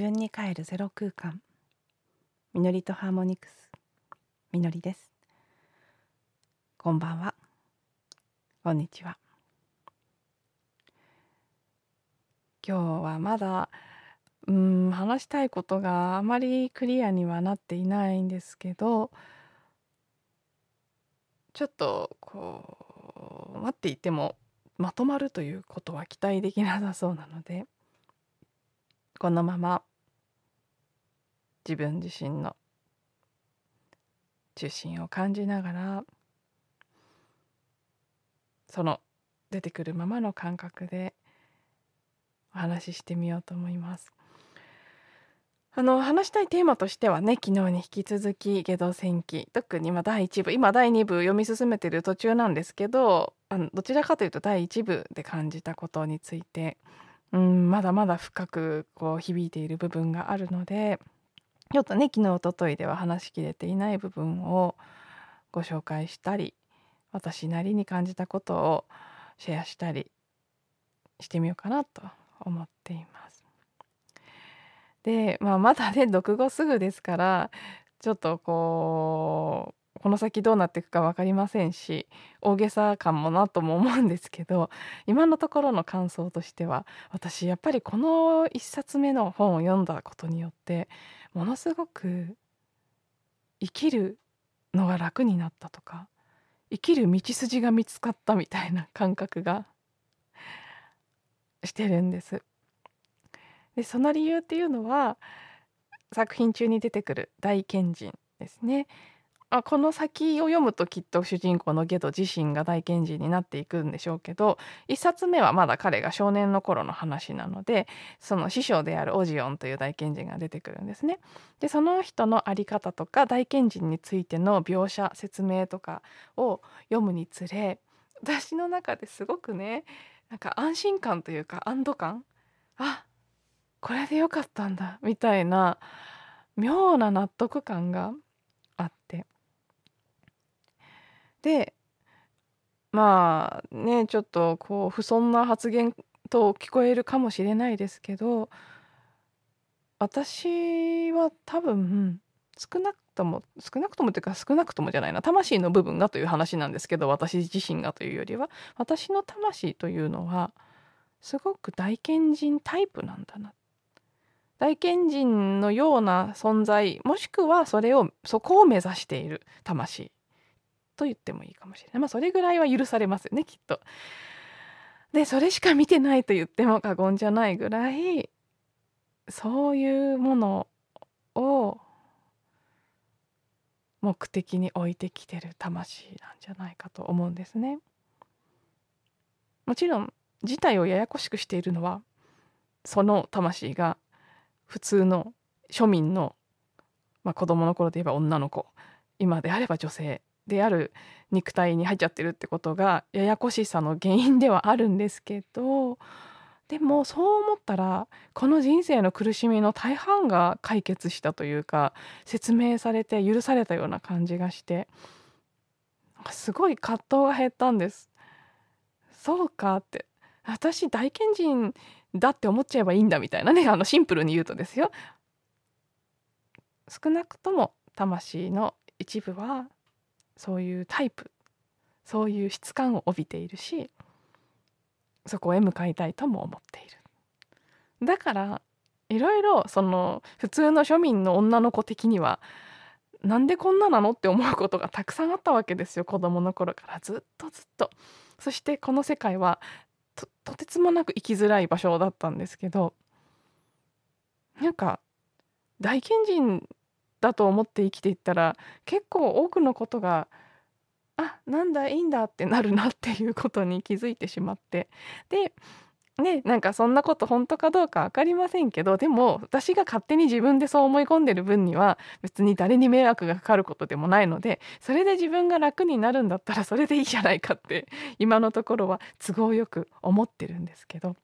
分に帰るゼロ空間。みのりとハーモニクス。みのりです。こんばんは。こんにちは。今日はまだうん話したいことがあまりクリアにはなっていないんですけどちょっとこう待っていてもまとまるということは期待できなさそうなのでこのまま自分自身の中心を感じながらその出てくるままの感覚でお話ししてみようと思います。あの話したいテーマとしてはね昨日に引き続き「下道戦記」特に今第1部今第2部読み進めてる途中なんですけどあのどちらかというと第1部で感じたことについてうんまだまだ深くこう響いている部分があるのでちょっとね昨日おとといでは話しきれていない部分をご紹介したり私なりに感じたことをシェアしたりしてみようかなと思っています。で、まあ、まだね読後すぐですからちょっとこうこの先どうなっていくか分かりませんし大げさ感もなとも思うんですけど今のところの感想としては私やっぱりこの1冊目の本を読んだことによってものすごく生きるのが楽になったとか生きる道筋が見つかったみたいな感覚が してるんです。でその理由っていうのは作品中に出てくる大賢人ですね。あこの先を読むときっと主人公のゲド自身が大賢人になっていくんでしょうけど一冊目はまだ彼が少年の頃の話なのでその師匠であるオジオンという大賢人が出てくるんですね。でその人の在り方とか大賢人についての描写説明とかを読むにつれ私の中ですごくねなんか安心感というか安堵感あこれでよかったんだみたいな妙な納得感があってでまあねちょっとこう不遜な発言と聞こえるかもしれないですけど私は多分少なくとも少なくともというか少なくともじゃないな魂の部分がという話なんですけど私自身がというよりは私の魂というのはすごく大賢人タイプなんだな。大賢人のような存在もしくはそれをそこを目指している魂。と言ってもいいかもしれないまあそれぐらいは許されますよねきっと。でそれしか見てないと言っても過言じゃないぐらいそういうものを目的に置いてきてる魂なんじゃないかと思うんですね。もちろん事態をややこしくしているのはその魂が普通の庶民の、まあ、子供の頃で言えば女の子今であれば女性である肉体に入っちゃってるってことがややこしさの原因ではあるんですけどでもそう思ったらこの人生の苦しみの大半が解決したというか説明されて許されたような感じがしてすごい葛藤が減ったんです。そうかって私大賢人だって思っちゃえばいいんだみたいなねあのシンプルに言うとですよ少なくとも魂の一部はそういうタイプ。そういう質感を帯びているしそこへ向かいたいとも思っている。だからいろいろその普通の庶民の女の子的にはなんでこんななのって思うことがたくさんあったわけですよ子供の頃から。ずっとずっと。そしてこの世界はとてつもなく生きづらい場所だったんですけどなんか大賢人だと思って生きていったら結構多くのことがあなんだいいんだってなるなっていうことに気づいてしまって。でねなんかそんなこと本当かどうか分かりませんけどでも私が勝手に自分でそう思い込んでる分には別に誰に迷惑がかかることでもないのでそれで自分が楽になるんだったらそれでいいじゃないかって今のところは都合よく思ってるんですけど。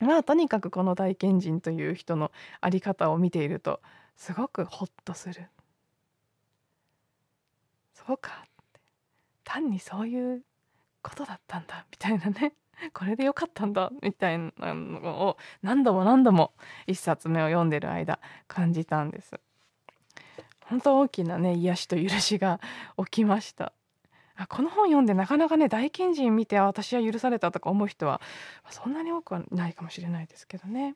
まあとにかくこの大賢人という人の在り方を見ているとすごくホッとする。そうかって単にそういうことだったんだみたいなねこれでよかったんだみたいなのを何度も何度も1冊目を読んでる間感じたんです。本当大きなね癒しと許しが起きましたあこの本読んでなかなかね大賢人見て私は許されたとか思う人はそんなに多くはないかもしれないですけどね。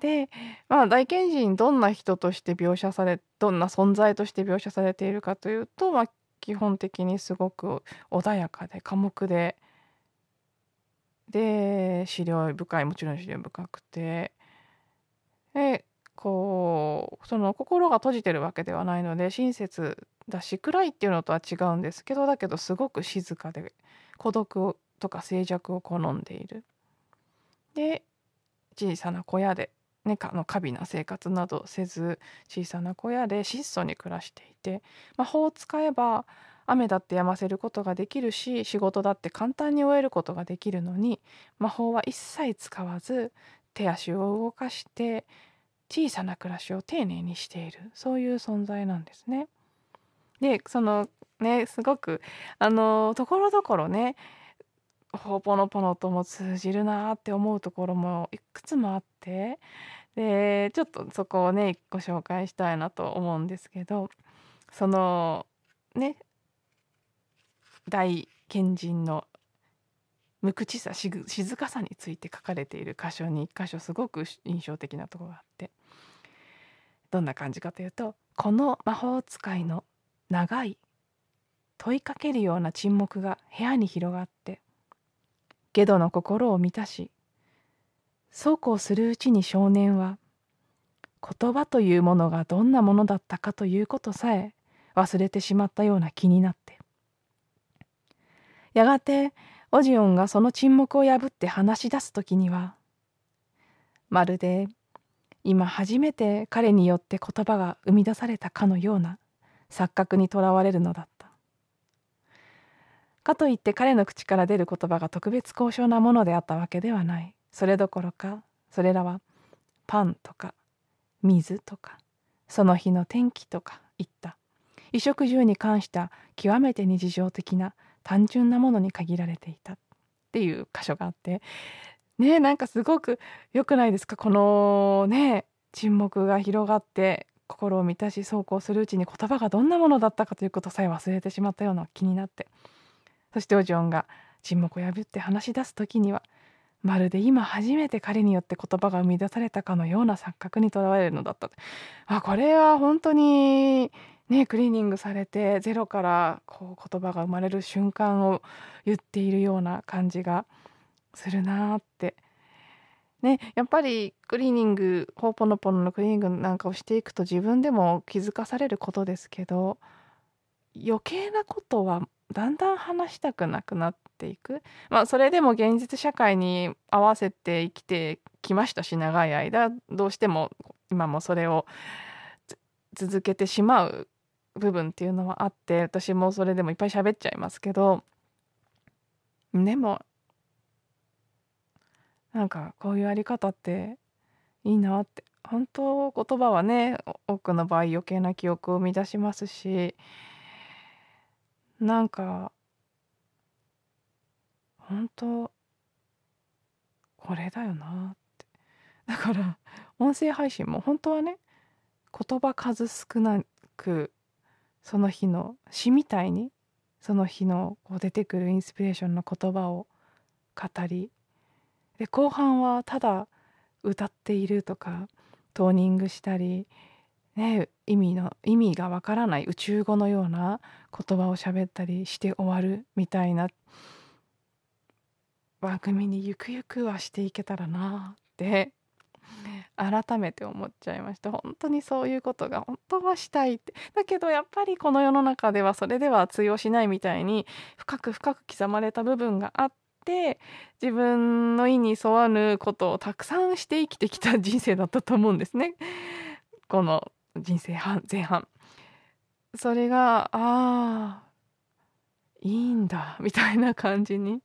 でまあ大賢人どんな人として描写されどんな存在として描写されているかというと、まあ、基本的にすごく穏やかで寡黙でで資料深いもちろん資料深くてでこうその心が閉じてるわけではないので親切だし暗いっていうのとは違うんですけどだけどすごく静かで孤独とか静寂を好んでいる。で小さな小屋で、ね、かの過敏な生活などせず小さな小屋で質素に暮らしていて魔法を使えば雨だって止ませることができるし仕事だって簡単に終えることができるのに魔法は一切使わず手足を動かして小さな暮らしを丁寧にしているそういう存在なんですね。でそのねすごくあのところどころねほぽのぽのとも通じるなって思うところもいくつもあってでちょっとそこをねご紹介したいなと思うんですけどそのね大賢人の無口さ静かさについて書かれている箇所に1箇所すごく印象的なとこがあってどんな感じかというとこの魔法使いの長い問いかけるような沈黙が部屋に広がってゲドの心を満たしそうこうするうちに少年は言葉というものがどんなものだったかということさえ忘れてしまったような気になってやがてオジオンがその沈黙を破って話し出す時にはまるで今初めて彼によって言葉が生み出されたかのような錯覚にとらわれるのだった。かといって彼の口から出る言葉が特別高尚なものであったわけではない。それどころかそれらはパンとか水とかその日の天気とかいった。衣食住に関した極めて日常的な単純なものに限られていた。っていう箇所があって。ねなんかすごく良くないですか？このね沈黙が広がって心を満たし走行するうちに言葉がどんなものだったかということさえ忘れてしまったような気になって。そしてオジオンが沈黙を破って話し出す時にはまるで今初めて彼によって言葉が生み出されたかのような錯覚にとらわれるのだったあこれは本当にねクリーニングされてゼロからこう言葉が生まれる瞬間を言っているような感じがするなって。ね、やっぱりクリーニングホーポノポノのクリーニングなんかをしていくと自分でも気づかされることですけど余計なことはだんだん話したくなくなっていく。まあそれでも現実社会に合わせて生きてきましたし長い間どうしても今もそれを続けてしまう部分っていうのはあって私もそれでもいっぱい喋っちゃいますけどでもなんかこういうあり方っていいなって本当言葉はね多くの場合余計な記憶を生み出しますしなんか本当これだよなって。だから音声配信も本当はね言葉数少なくその日の詩みたいにその日のこう出てくるインスピレーションの言葉を語りで後半はただ歌っているとかトーニングしたり、ね、意味の意味がわからない宇宙語のような言葉を喋ったりして終わるみたいな。番組にゆくゆくはしていけたらなって。改めて思っちゃいました。本当にそういうことが本当はしたいって。だけどやっぱりこの世の中ではそれでは通用しないみたいに深く深く刻まれた部分があって自分の意に沿わぬことをたくさんして生きてきた人生だったと思うんですね。この人生半前半それがああいいんだみたいな感じに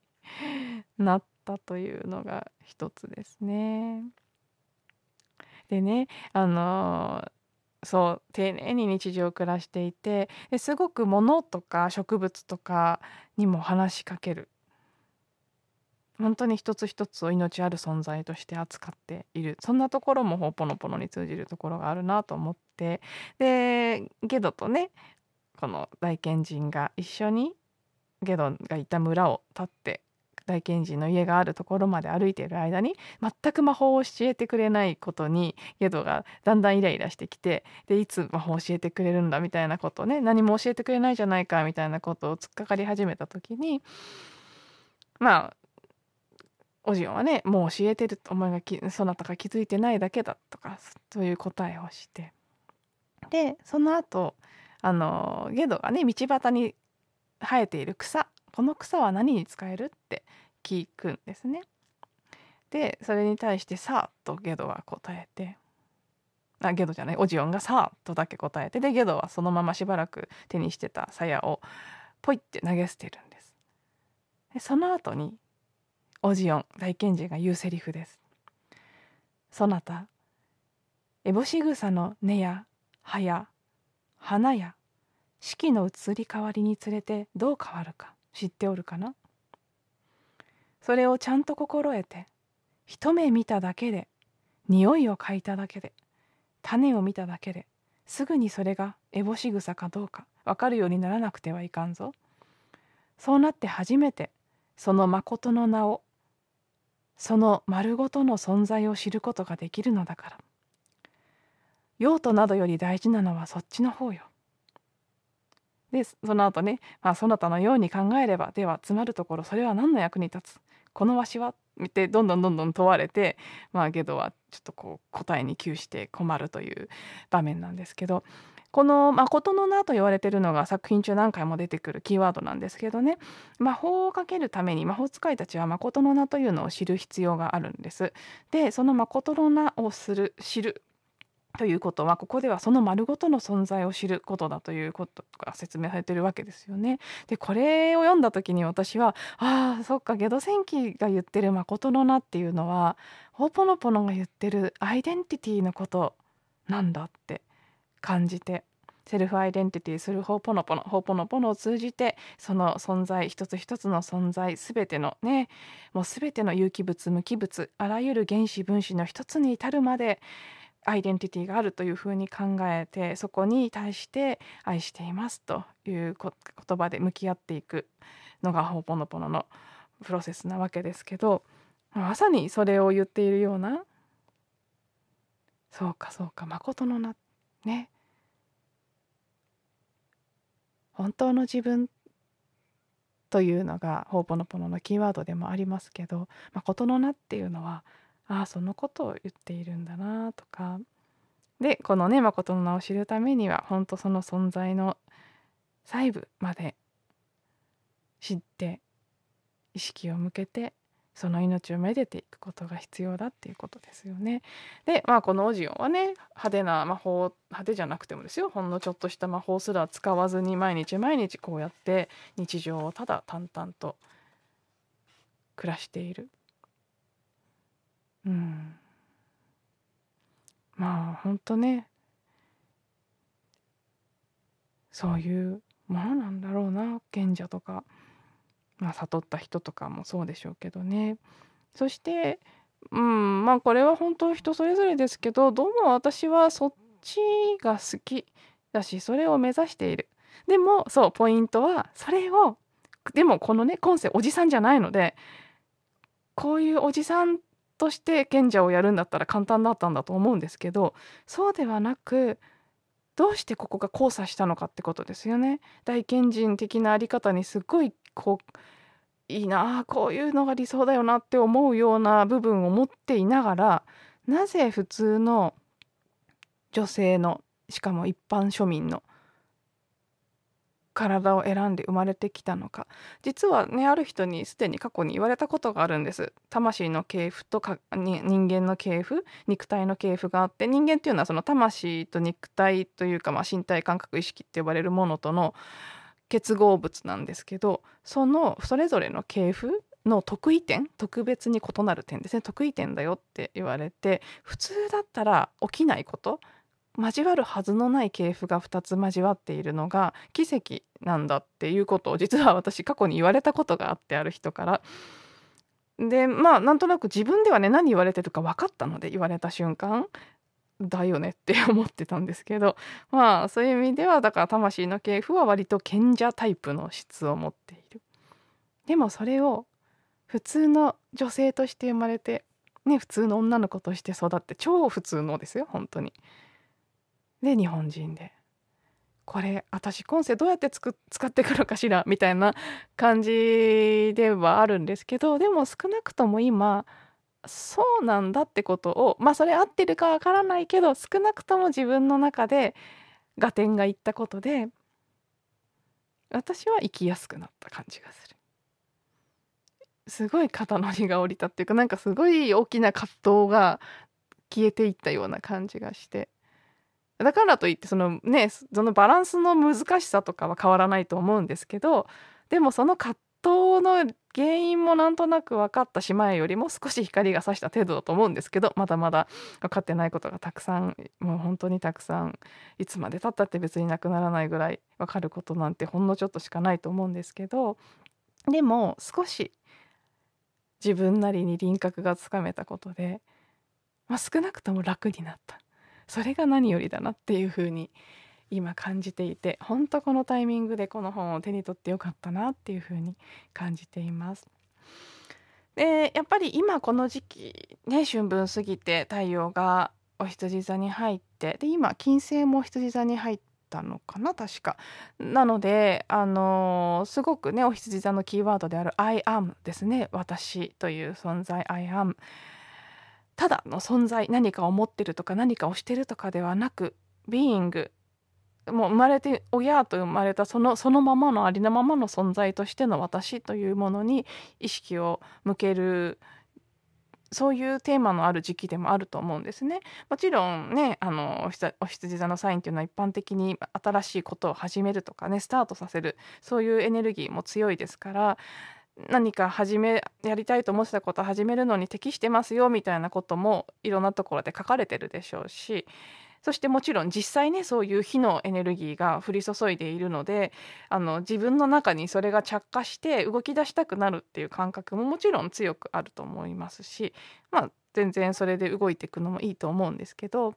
なったというのが一つですね。でねあのそう丁寧に日常を暮らしていてですごく物とか植物とかにも話しかける本当に一つ一つを命ある存在として扱っている。そんなところもほぽのぽのに通じるところがあるなと思って。でゲドとねこの大賢人が一緒にゲドがいた村を立って大賢人の家があるところまで歩いている間に全く魔法を教えてくれないことにゲドがだんだんイライラしてきてでいつ魔法を教えてくれるんだみたいなことね何も教えてくれないじゃないかみたいなことを突っかかり始めた時にまあオジオンはねもう教えてるお前がきそなたが気づいてないだけだとかそういう答えをしてでその後あのゲドがね道端に生えている草この草は何に使えるって聞くんですね。でそれに対して「さあ」とゲドは答えてあゲドじゃないオジオンが「さあ」とだけ答えてでゲドはそのまましばらく手にしてた鞘をポイって投げ捨てるんです。でその後にオジオン大賢人が言うセリフです。そなたエボシグサの根や葉や花や四季の移り変わりにつれてどう変わるか知っておるかな？それをちゃんと心得て一目見ただけで匂いを嗅いだだけで種を見ただけですぐにそれが烏帽子草かどうか分かるようにならなくてはいかんぞそうなって初めてその誠の名をその丸ごとの存在を知ることができるのだから。用途などより大事なのはそっちの方よ。でその後ね、まあ、そなたのように考えればでは詰まるところそれは何の役に立つ？このわしは？見てどんどんどんどん問われてまあゲドはちょっとこう答えに窮して困るという場面なんですけど。この「誠の名」と言われてるのが作品中何回も出てくるキーワードなんですけどね魔法をかけるために魔法使いたちは誠の名というのを知る必要があるんです。でその誠の名をする知るということはここではその丸ごとの存在を知ることだということが説明されてるわけですよね。でこれを読んだ時に私はああそっかゲド戦記が言ってる「誠の名」っていうのはホーポノポノが言ってるアイデンティティのことなんだって感じてセルフアイデンティティするホーポノポノホーポノポノを通じてその存在一つ一つの存在全てのねもう全ての有機物無機物あらゆる原子分子の一つに至るまでアイデンティティがあるというふうに考えてそこに対して愛していますという言葉で向き合っていくのがホーポノポノのプロセスなわけですけどまさにそれを言っているようなそうかそうか誠の名ね本当の自分というのがほおぽのぽののキーワードでもありますけどま事の名っていうのはああそのことを言っているんだなとか。でこのね誠の名を知るためには本当その存在の細部まで知って意識を向けてその命をめでていくことが必要だっていうことですよね。でまあこのオジオンはね派手な魔法派手じゃなくてもですよほんのちょっとした魔法すら使わずに毎日毎日こうやって日常をただ淡々と暮らしているうん。まあ、ほんとねそういうものなんだろうな、賢者とか、まあ、悟った人とかもそうでしょうけどね。そして、うん、まあ、これは本当人それぞれですけど、どうも私はそっちが好きだし、それを目指している。でも、そう、ポイントはそれをでもこのね、今世おじさんじゃないので、こういうおじさんとして賢者をやるんだったら簡単だったんだと思うんですけどそうではなくどうしてここが交差したのかってことですよね。大賢人的なあり方にすっごいこういいなあこういうのが理想だよなって思うような部分を持っていながらなぜ普通の女性のしかも一般庶民の体を選んで生まれてきたのか。実はねある人にすでに過去に言われたことがあるんです。魂の系譜とか人間の系譜肉体の系譜があって人間っていうのはその魂と肉体というか、まあ、身体感覚意識って呼ばれるものとの結合物なんですけどそのそれぞれの系譜の得意点特別に異なる点ですね。得意点だよって言われて普通だったら起きないこと交わるはずのない系譜が2つ交わっているのが奇跡なんだっていうことを実は私過去に言われたことがあってある人からでまあなんとなく自分ではね何言われてるか分かったので言われた瞬間だよねって思ってたんですけどまあそういう意味ではだから魂の系譜は割と賢者タイプの質を持っている。でもそれを普通の女性として生まれてね普通の女の子として育って超普通のですよ本当に。で日本人でこれ私今世どうやってつく使ってくるかしらみたいな感じではあるんですけどでも少なくとも今そうなんだってことをまあそれ合ってるかわからないけど少なくとも自分の中で合点がいったことで私は生きやすくなった感じがする。すごい肩の荷が下りたっていうかなんかすごい大きな葛藤が消えていったような感じがしてだからといってそのねそのバランスの難しさとかは変わらないと思うんですけどでもその葛藤の原因もなんとなく分かった姉妹よりも少し光が差した程度だと思うんですけどまだまだ分かってないことがたくさんもう本当にたくさんいつまでたったって別になくならないぐらい分かることなんてほんのちょっとしかないと思うんですけどでも少し自分なりに輪郭がつかめたことで、まあ、少なくとも楽になった。それが何よりだなっていうふうに今感じていて本当このタイミングでこの本を手に取ってよかったなっていうふうに感じています。でやっぱり今この時期ね春分過ぎて太陽がお羊座に入ってで今金星もお羊座に入ったのかな確か。なのであのー、すごくねお羊座のキーワードである「I am」ですね私という存在「I am」。ただの存在何かを持ってるとか何かをしてるとかではなくビーイングもう生まれて親と生まれたそのそのままのありのままの存在としての私というものに意識を向けるそういうテーマのある時期でもあると思うんですね。もちろんねあのお羊座のサインっていうのは一般的に新しいことを始めるとかねスタートさせるそういうエネルギーも強いですから何か始めやりたいと思ってたこと始めるのに適してますよみたいなこともいろんなところで書かれてるでしょうしそしてもちろん実際ねそういう火のエネルギーが降り注いでいるのであの自分の中にそれが着火して動き出したくなるっていう感覚ももちろん強くあると思いますしまあ全然それで動いていくのもいいと思うんですけど。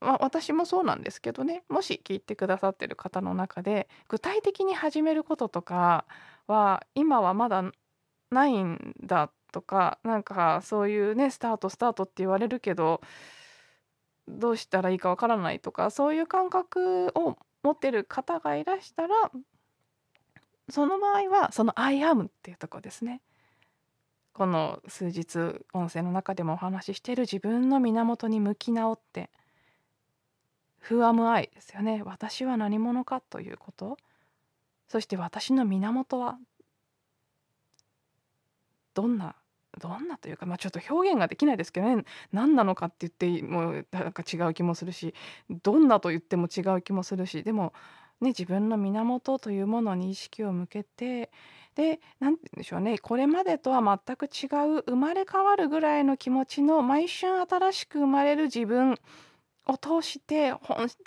まあ、私もそうなんですけどねもし聞いてくださってる方の中で具体的に始めることとかは今はまだないんだとかなんかそういうねスタートスタートって言われるけどどうしたらいいかわからないとかそういう感覚を持ってる方がいらしたらその場合はその「I am」っていうとこですね。この数日音声の中でもお話ししている自分の源に向き直って「Who am I」ですよね私は何者かということそして私の源はどんなどんなというか、まあ、ちょっと表現ができないですけどね。何なのかって言ってもなんか違う気もするしどんなと言っても違う気もするしでも、ね、自分の源というものに意識を向けてで何て言うんでしょうね。これまでとは全く違う生まれ変わるぐらいの気持ちの毎春新しく生まれる自分を通して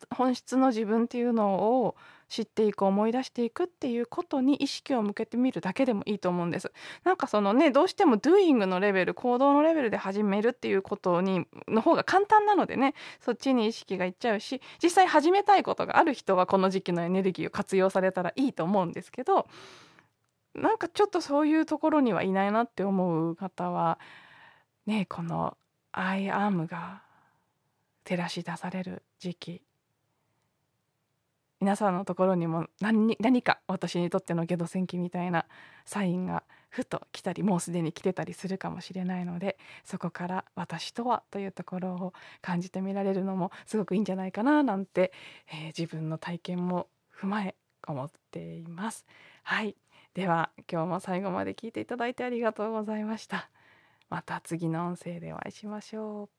本質の自分っていうのを知っていく思い出していくっていうことに意識を向けてみるだけでもいいと思うんです。なんかそのねどうしても doing のレベル行動のレベルで始めるっていうことにの方が簡単なのでねそっちに意識がいっちゃうし実際始めたいことがある人はこの時期のエネルギーを活用されたらいいと思うんですけどなんかちょっとそういうところにはいないなって思う方はねこの「I am」が照らし出される時期皆さんのところにも何何か私にとってのゲド戦記みたいなサインがふと来たりもうすでに来てたりするかもしれないのでそこから「私とは」というところを感じてみられるのもすごくいいんじゃないかななんて、えー、自分の体験も踏まえ思っています。はいでは今日も最後まで聞いていただいてありがとうございました。また次の音声でお会いしましょう。